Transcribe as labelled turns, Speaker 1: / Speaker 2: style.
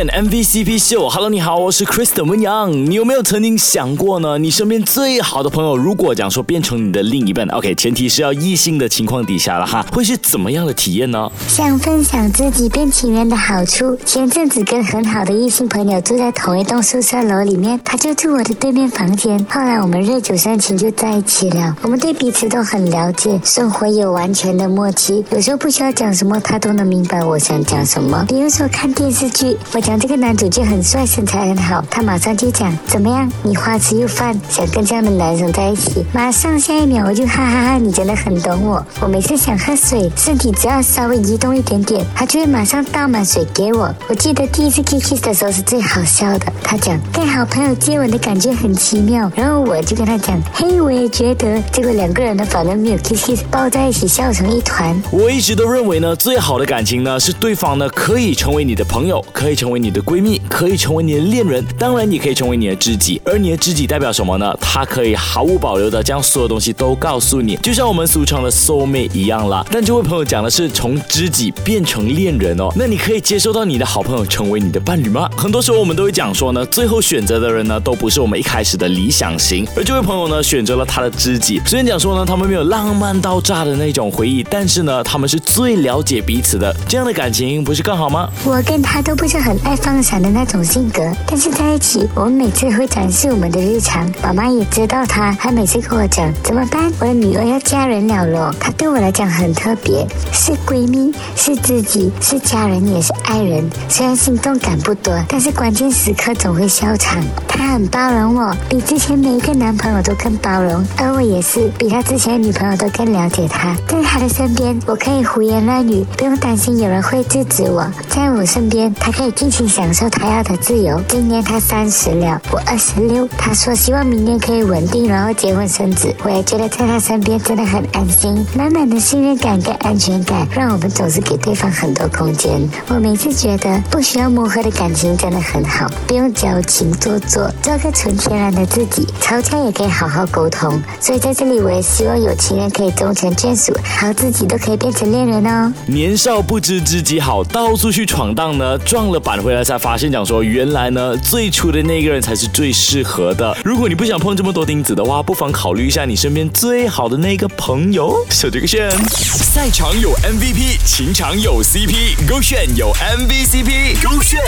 Speaker 1: MVCp 秀。Hello，你好，我是 Kristen 温阳。你有没有曾经想过呢？你身边最好的朋友，如果讲说变成你的另一半，OK，前提是要异性的情况底下了哈，会是怎么样的体验呢？
Speaker 2: 想分享自己变情人的好处。前阵子跟很好的异性朋友住在同一栋宿舍楼里面，他就住我的对面房间。后来我们日久生情，就在一起了。我们对彼此都很了解，生活有完全的默契。有时候不需要讲什么，他都能明白我想讲什么。比如说看电视剧，我讲这个男主角很帅，身材很好，他马上就讲怎么样？你花痴又犯，想跟这样的男生在一起？马上下一秒我就哈哈哈，你真的很懂我。我每次想喝水，身体只要稍微移动一点点，他就会马上倒满水给我。我记得第一次 kiss kiss 的时候是最好笑的，他讲跟好朋友接吻的感觉很奇妙，然后我就跟他讲，嘿，我也觉得。结果两个人呢，反正没有 kiss kiss，抱在一起笑成一团。
Speaker 1: 我一直都认为呢，最好的感情呢，是对方呢可以成为你的朋友，可以成为你的闺蜜，可以成为你的恋人，当然也可以成为你的知己。而你的知己代表什么呢？他可以毫无保留的将所有东西都告诉你，就像我们俗称的 soul mate 一样啦。但这位朋友讲的是从知己变成恋人哦，那你可以接受到你的好朋友成为你的伴侣吗？很多时候我们都会讲说呢，最后选择的人呢，都不是我们一开始的理想型。而这位朋友呢，选择了他的知己。虽然讲说呢，他们没有浪漫到炸的那种回忆，但是呢，他们是最了解彼此的。这样的感情不是更好吗？
Speaker 2: 我跟他都不是很 爱放闪的那种性格，但是在一起，我们每次会展示我们的日常。爸妈也知道他，还每次跟我讲怎么办，我的女儿要嫁人了咯。他对我来讲很特别，是闺蜜，是知己，是家人，也是爱人。虽然心动感不多，但是关键时刻总会笑场。他很包容我，比之前每一个男朋友都更包容，而我也是比他之前的女朋友都更了解他。在他的身边，我可以胡言乱语，不用担心有人会制止我。在我身边，他可以尽情享受他要的自由。今年他三十了，我二十六。他说希望明年可以稳定，然后结婚生子。我也觉得在他身边真的很安心，满满的信任感跟安全感，让我们总是给对方很多空间。我每次觉得不需要磨合的感情真的很好，不用矫情做作。做个纯天然的自己，吵架也可以好好沟通。所以在这里，我也希望有情人可以终成眷属，好自己都可以变成恋人哦。
Speaker 1: 年少不知知己好，到处去闯荡呢，撞了板回来才发现，讲说原来呢，最初的那个人才是最适合的。如果你不想碰这么多钉子的话，不妨考虑一下你身边最好的那个朋友。小杰克逊，赛场有 MVP，情场有 CP，勾选有 MVCp，勾选